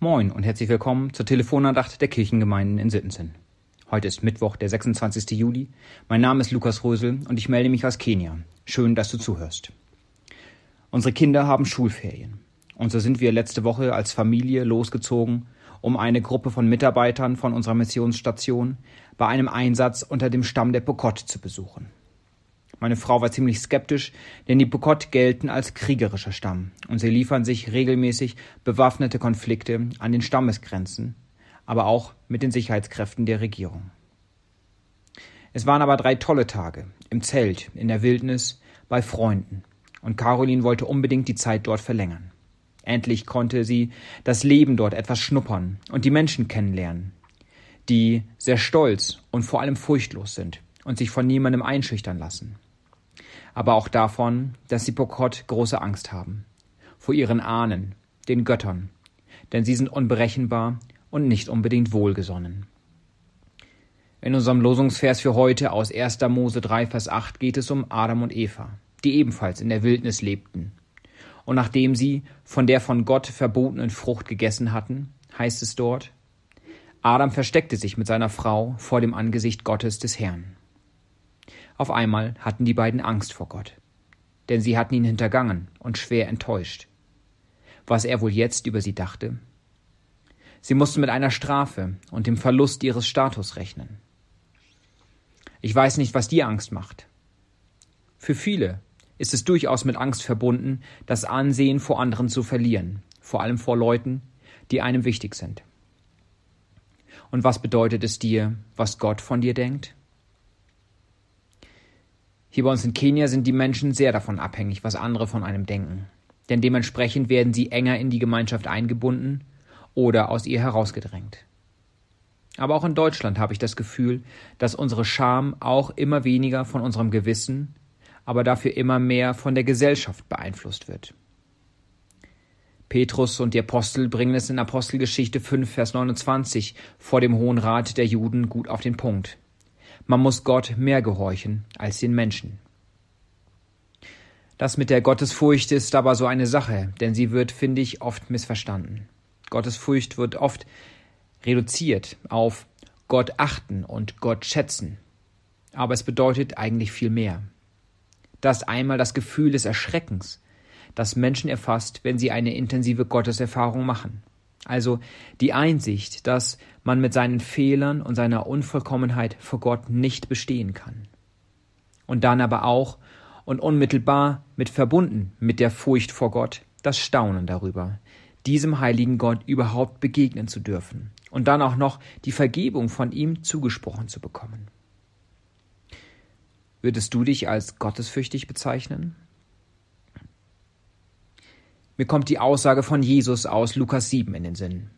Moin und herzlich willkommen zur Telefonandacht der Kirchengemeinden in Sittensen. Heute ist Mittwoch, der 26. Juli. Mein Name ist Lukas Rösel und ich melde mich aus Kenia. Schön, dass du zuhörst. Unsere Kinder haben Schulferien. Und so sind wir letzte Woche als Familie losgezogen, um eine Gruppe von Mitarbeitern von unserer Missionsstation bei einem Einsatz unter dem Stamm der Pokot zu besuchen. Meine Frau war ziemlich skeptisch, denn die Pokot gelten als kriegerischer Stamm und sie liefern sich regelmäßig bewaffnete Konflikte an den Stammesgrenzen, aber auch mit den Sicherheitskräften der Regierung. Es waren aber drei tolle Tage im Zelt, in der Wildnis, bei Freunden und Caroline wollte unbedingt die Zeit dort verlängern. Endlich konnte sie das Leben dort etwas schnuppern und die Menschen kennenlernen, die sehr stolz und vor allem furchtlos sind und sich von niemandem einschüchtern lassen aber auch davon, dass die Pokot große Angst haben. Vor ihren Ahnen, den Göttern, denn sie sind unberechenbar und nicht unbedingt wohlgesonnen. In unserem Losungsvers für heute aus 1. Mose 3, Vers 8 geht es um Adam und Eva, die ebenfalls in der Wildnis lebten. Und nachdem sie von der von Gott verbotenen Frucht gegessen hatten, heißt es dort, Adam versteckte sich mit seiner Frau vor dem Angesicht Gottes des Herrn. Auf einmal hatten die beiden Angst vor Gott, denn sie hatten ihn hintergangen und schwer enttäuscht. Was er wohl jetzt über sie dachte? Sie mussten mit einer Strafe und dem Verlust ihres Status rechnen. Ich weiß nicht, was dir Angst macht. Für viele ist es durchaus mit Angst verbunden, das Ansehen vor anderen zu verlieren, vor allem vor Leuten, die einem wichtig sind. Und was bedeutet es dir, was Gott von dir denkt? Hier bei uns in Kenia sind die Menschen sehr davon abhängig, was andere von einem denken. Denn dementsprechend werden sie enger in die Gemeinschaft eingebunden oder aus ihr herausgedrängt. Aber auch in Deutschland habe ich das Gefühl, dass unsere Scham auch immer weniger von unserem Gewissen, aber dafür immer mehr von der Gesellschaft beeinflusst wird. Petrus und die Apostel bringen es in Apostelgeschichte 5, Vers 29 vor dem Hohen Rat der Juden gut auf den Punkt. Man muss Gott mehr gehorchen als den Menschen. Das mit der Gottesfurcht ist aber so eine Sache, denn sie wird, finde ich, oft missverstanden. Gottesfurcht wird oft reduziert auf Gott achten und Gott schätzen. Aber es bedeutet eigentlich viel mehr. Das einmal das Gefühl des Erschreckens, das Menschen erfasst, wenn sie eine intensive Gotteserfahrung machen. Also die Einsicht, dass man mit seinen Fehlern und seiner Unvollkommenheit vor Gott nicht bestehen kann. Und dann aber auch und unmittelbar mit verbunden mit der Furcht vor Gott das Staunen darüber, diesem heiligen Gott überhaupt begegnen zu dürfen und dann auch noch die Vergebung von ihm zugesprochen zu bekommen. Würdest du dich als gottesfürchtig bezeichnen? Mir kommt die Aussage von Jesus aus Lukas 7 in den Sinn.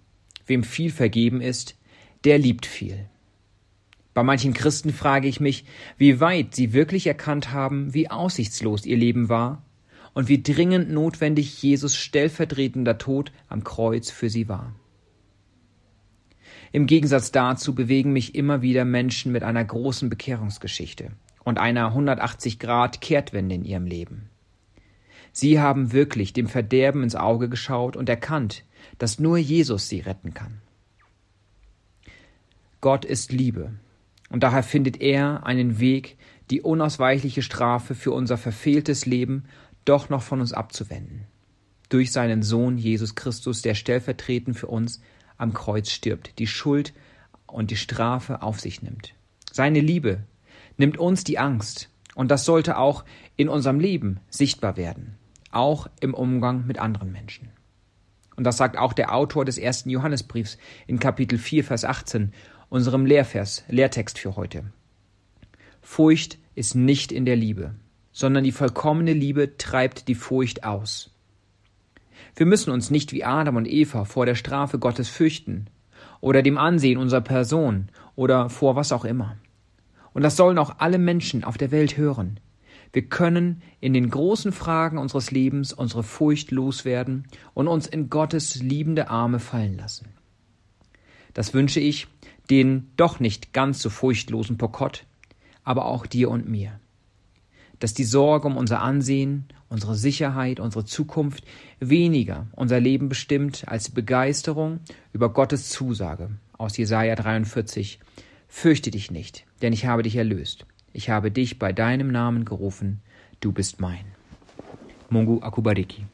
Wem viel vergeben ist, der liebt viel. Bei manchen Christen frage ich mich, wie weit sie wirklich erkannt haben, wie aussichtslos ihr Leben war und wie dringend notwendig Jesus stellvertretender Tod am Kreuz für sie war. Im Gegensatz dazu bewegen mich immer wieder Menschen mit einer großen Bekehrungsgeschichte und einer 180 Grad Kehrtwende in ihrem Leben. Sie haben wirklich dem Verderben ins Auge geschaut und erkannt, dass nur Jesus sie retten kann. Gott ist Liebe, und daher findet er einen Weg, die unausweichliche Strafe für unser verfehltes Leben doch noch von uns abzuwenden. Durch seinen Sohn Jesus Christus, der stellvertretend für uns am Kreuz stirbt, die Schuld und die Strafe auf sich nimmt. Seine Liebe nimmt uns die Angst, und das sollte auch in unserem Leben sichtbar werden auch im Umgang mit anderen Menschen. Und das sagt auch der Autor des ersten Johannesbriefs in Kapitel 4, Vers 18, unserem Lehrvers, Lehrtext für heute. Furcht ist nicht in der Liebe, sondern die vollkommene Liebe treibt die Furcht aus. Wir müssen uns nicht wie Adam und Eva vor der Strafe Gottes fürchten oder dem Ansehen unserer Person oder vor was auch immer. Und das sollen auch alle Menschen auf der Welt hören. Wir können in den großen Fragen unseres Lebens unsere Furcht loswerden und uns in Gottes liebende Arme fallen lassen. Das wünsche ich den doch nicht ganz so furchtlosen Pokott, aber auch dir und mir. Dass die Sorge um unser Ansehen, unsere Sicherheit, unsere Zukunft weniger unser Leben bestimmt als die Begeisterung über Gottes Zusage aus Jesaja 43. Fürchte dich nicht, denn ich habe dich erlöst. Ich habe dich bei deinem Namen gerufen, du bist mein. Mungu akubariki.